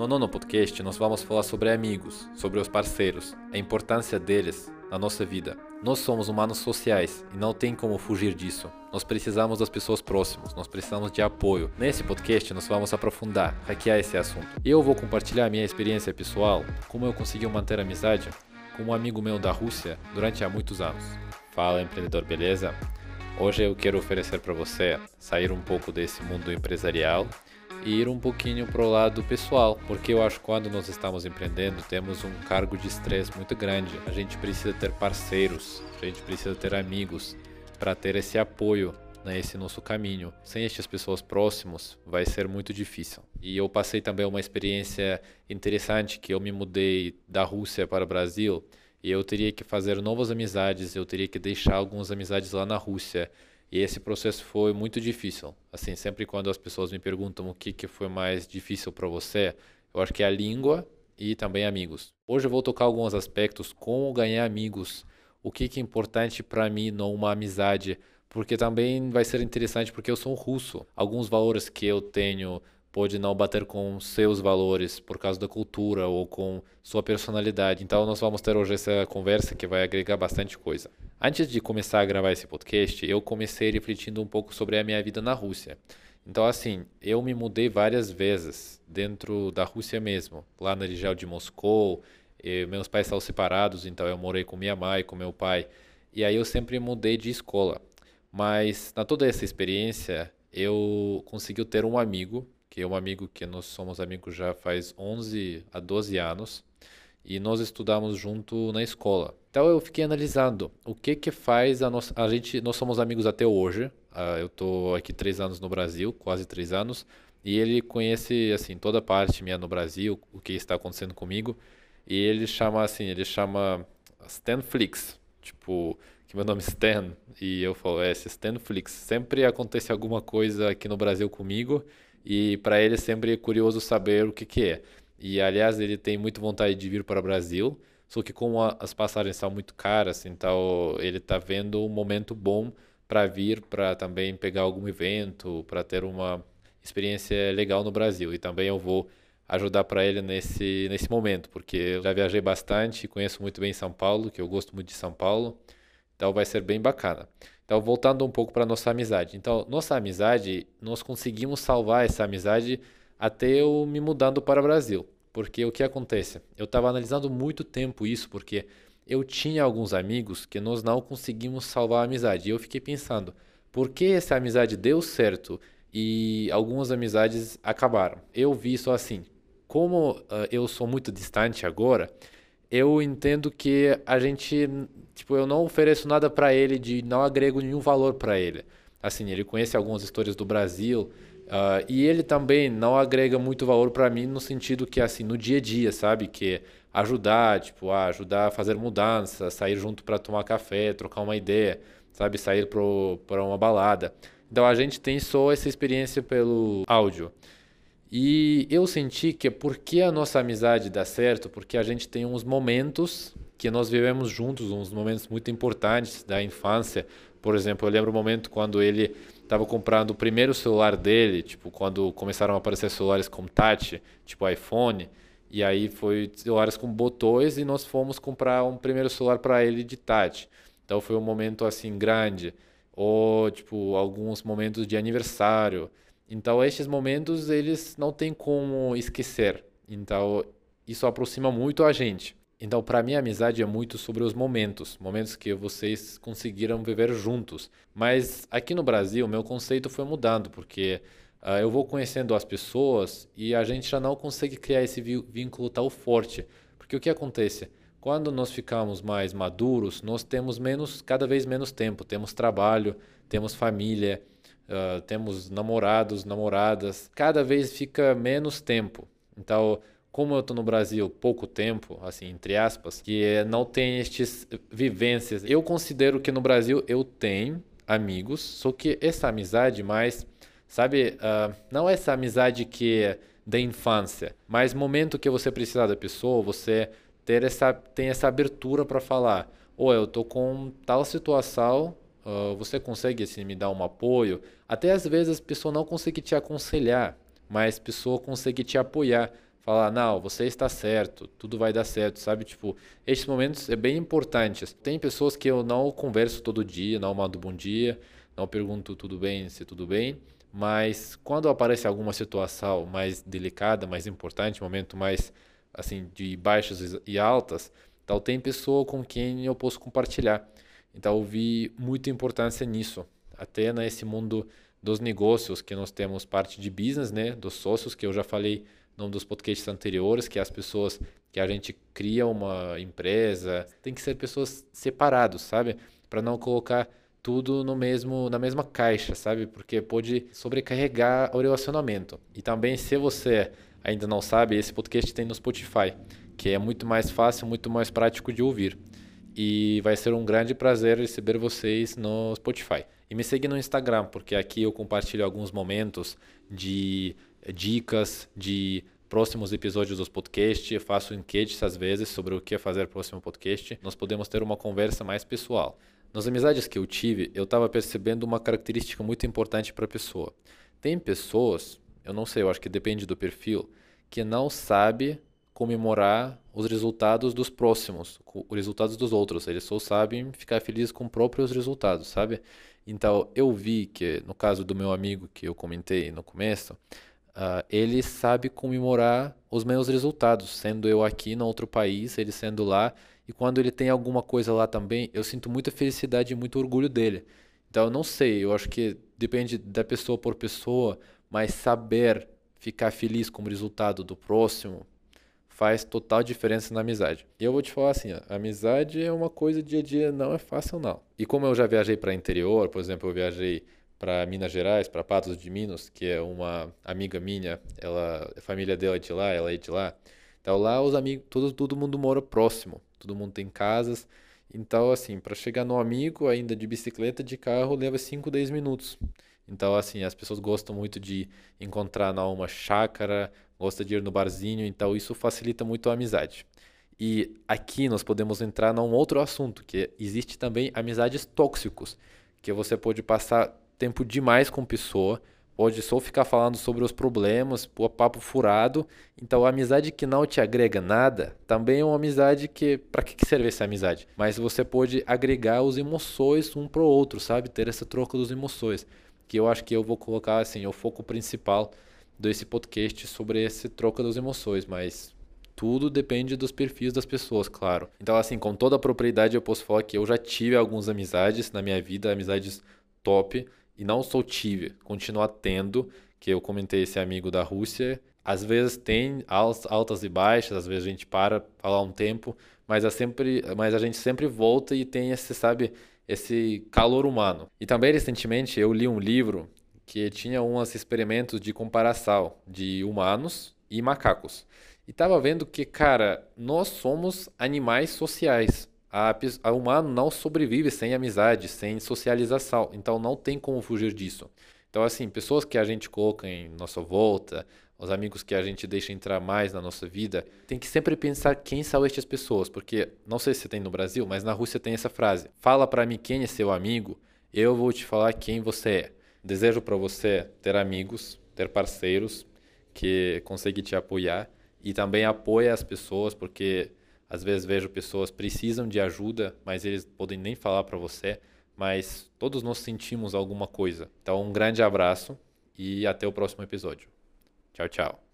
No nono podcast, nós vamos falar sobre amigos, sobre os parceiros, a importância deles na nossa vida. Nós somos humanos sociais e não tem como fugir disso. Nós precisamos das pessoas próximas, nós precisamos de apoio. Nesse podcast, nós vamos aprofundar, hackear esse assunto. Eu vou compartilhar minha experiência pessoal, como eu consegui manter amizade com um amigo meu da Rússia durante há muitos anos. Fala, empreendedor, beleza? Hoje eu quero oferecer para você sair um pouco desse mundo empresarial ir um pouquinho para o lado pessoal, porque eu acho que quando nós estamos empreendendo temos um cargo de estresse muito grande. A gente precisa ter parceiros, a gente precisa ter amigos para ter esse apoio nesse né, nosso caminho. Sem estas pessoas próximas vai ser muito difícil. E eu passei também uma experiência interessante que eu me mudei da Rússia para o Brasil e eu teria que fazer novas amizades, eu teria que deixar algumas amizades lá na Rússia. E esse processo foi muito difícil. Assim, sempre quando as pessoas me perguntam o que, que foi mais difícil para você, eu acho que é a língua e também amigos. Hoje eu vou tocar alguns aspectos, como ganhar amigos, o que, que é importante para mim numa amizade, porque também vai ser interessante porque eu sou um russo. Alguns valores que eu tenho pode não bater com seus valores por causa da cultura ou com sua personalidade. Então nós vamos ter hoje essa conversa que vai agregar bastante coisa. Antes de começar a gravar esse podcast, eu comecei refletindo um pouco sobre a minha vida na Rússia. Então assim, eu me mudei várias vezes dentro da Rússia mesmo, lá na região de Moscou. meus pais estavam separados, então eu morei com minha mãe, com meu pai. E aí eu sempre mudei de escola. Mas na toda essa experiência, eu consegui ter um amigo que é um amigo que nós somos amigos já faz 11 a 12 anos e nós estudamos junto na escola. Então eu fiquei analisando o que que faz a nossa a gente nós somos amigos até hoje. Uh, eu tô aqui três anos no Brasil, quase três anos, e ele conhece assim toda parte minha no Brasil, o que está acontecendo comigo. E ele chama assim, ele chama Stanflix, tipo que meu nome é Stan e eu falo é Stanflix. Sempre acontece alguma coisa aqui no Brasil comigo e para ele é sempre curioso saber o que, que é. E aliás, ele tem muita vontade de vir para o Brasil, só que como as passagens são muito caras, então ele está vendo um momento bom para vir, para também pegar algum evento, para ter uma experiência legal no Brasil. E também eu vou ajudar para ele nesse, nesse momento, porque eu já viajei bastante, conheço muito bem São Paulo, que eu gosto muito de São Paulo, então vai ser bem bacana. Então, voltando um pouco para nossa amizade. Então, nossa amizade, nós conseguimos salvar essa amizade até eu me mudando para o Brasil. Porque o que acontece? Eu estava analisando muito tempo isso, porque eu tinha alguns amigos que nós não conseguimos salvar a amizade. E eu fiquei pensando, por que essa amizade deu certo e algumas amizades acabaram? Eu vi isso assim. Como uh, eu sou muito distante agora, eu entendo que a gente, tipo, eu não ofereço nada para ele, de não agrego nenhum valor para ele. Assim, ele conhece algumas histórias do Brasil uh, e ele também não agrega muito valor para mim no sentido que, assim, no dia a dia, sabe? Que ajudar, tipo, a ajudar a fazer mudança, sair junto para tomar café, trocar uma ideia, sabe? Sair para uma balada. Então a gente tem só essa experiência pelo áudio. E eu senti que porque a nossa amizade dá certo, porque a gente tem uns momentos que nós vivemos juntos, uns momentos muito importantes da infância. Por exemplo, eu lembro o momento quando ele estava comprando o primeiro celular dele, tipo, quando começaram a aparecer celulares com touch, tipo iPhone, e aí foi celulares com botões e nós fomos comprar um primeiro celular para ele de touch. Então foi um momento assim grande, ou tipo alguns momentos de aniversário. Então, estes momentos, eles não tem como esquecer. Então, isso aproxima muito a gente. Então, para mim, a amizade é muito sobre os momentos, momentos que vocês conseguiram viver juntos. Mas aqui no Brasil, meu conceito foi mudando, porque uh, eu vou conhecendo as pessoas e a gente já não consegue criar esse vínculo tão forte. Porque o que acontece? Quando nós ficamos mais maduros, nós temos menos, cada vez menos tempo, temos trabalho, temos família, uh, temos namorados, namoradas, cada vez fica menos tempo. Então, como eu estou no Brasil pouco tempo, assim, entre aspas, que não tem estas vivências, eu considero que no Brasil eu tenho amigos, só que essa amizade mais, sabe, uh, não é essa amizade que é da infância, mas momento que você precisar da pessoa, você ter essa, tem essa abertura para falar, ou eu tô com tal situação Uh, você consegue assim, me dar um apoio? Até às vezes a pessoa não consegue te aconselhar, mas a pessoa consegue te apoiar. Falar, não, você está certo, tudo vai dar certo, sabe? Tipo, esses momentos é bem importantes. Tem pessoas que eu não converso todo dia, não mando bom dia, não pergunto tudo bem, se tudo bem, mas quando aparece alguma situação mais delicada, mais importante, momento mais assim de baixas e altas, então tem pessoa com quem eu posso compartilhar. Então eu vi muita importância nisso, até nesse mundo dos negócios que nós temos parte de business, né, dos sócios que eu já falei num dos podcasts anteriores, que é as pessoas que a gente cria uma empresa, tem que ser pessoas separados, sabe? Para não colocar tudo no mesmo na mesma caixa, sabe? Porque pode sobrecarregar o relacionamento. E também se você ainda não sabe, esse podcast tem no Spotify, que é muito mais fácil, muito mais prático de ouvir. E vai ser um grande prazer receber vocês no Spotify. E me segue no Instagram, porque aqui eu compartilho alguns momentos de dicas de próximos episódios dos podcasts, faço enquetes às vezes sobre o que fazer próximo podcast. Nós podemos ter uma conversa mais pessoal. Nas amizades que eu tive, eu estava percebendo uma característica muito importante para a pessoa. Tem pessoas, eu não sei, eu acho que depende do perfil, que não sabe comemorar os resultados dos próximos, os resultados dos outros. Eles só sabem ficar felizes com próprios resultados, sabe? Então, eu vi que, no caso do meu amigo que eu comentei no começo, uh, ele sabe comemorar os meus resultados, sendo eu aqui no outro país, ele sendo lá, e quando ele tem alguma coisa lá também, eu sinto muita felicidade e muito orgulho dele. Então, eu não sei, eu acho que depende da pessoa por pessoa, mas saber ficar feliz com o resultado do próximo faz total diferença na amizade. E eu vou te falar assim, a amizade é uma coisa dia a dia, não é fácil não. E como eu já viajei para interior, por exemplo, eu viajei para Minas Gerais, para Patos de Minas, que é uma amiga minha, ela, a família dela é de lá, ela é de lá. Então lá os amigos, todo, todo mundo mora próximo, todo mundo tem casas. Então assim, para chegar no amigo ainda de bicicleta, de carro leva 5, 10 minutos. Então assim, as pessoas gostam muito de encontrar numa chácara, gosta de ir no barzinho, então isso facilita muito a amizade. E aqui nós podemos entrar num outro assunto, que existe também amizades tóxicos, que você pode passar tempo demais com pessoa, pode só ficar falando sobre os problemas, pôr papo furado. Então, a amizade que não te agrega nada também é uma amizade que. Para que serve essa amizade? Mas você pode agregar os emoções um pro outro, sabe? Ter essa troca dos emoções. Que eu acho que eu vou colocar assim, o foco principal desse podcast sobre essa troca das emoções, mas tudo depende dos perfis das pessoas, claro. Então, assim, com toda a propriedade, eu posso falar que eu já tive algumas amizades na minha vida, amizades top, e não só tive, continuar tendo, que eu comentei esse amigo da Rússia, às vezes tem altas e baixas, às vezes a gente para falar um tempo, mas é sempre, mas a gente sempre volta e tem esse, sabe, esse calor humano. E também recentemente eu li um livro que tinha uns experimentos de comparação de humanos e macacos. E estava vendo que, cara, nós somos animais sociais a, a humano não sobrevive sem amizade, sem socialização. Então não tem como fugir disso. Então, assim, pessoas que a gente coloca em nossa volta, os amigos que a gente deixa entrar mais na nossa vida, tem que sempre pensar quem são estas pessoas, porque não sei se tem no Brasil, mas na Rússia tem essa frase: fala para mim quem é seu amigo, eu vou te falar quem você é. Desejo para você ter amigos, ter parceiros que conseguem te apoiar e também apoia as pessoas, porque às vezes vejo pessoas precisam de ajuda, mas eles podem nem falar para você, mas todos nós sentimos alguma coisa. Então, um grande abraço e até o próximo episódio. Tchau, tchau.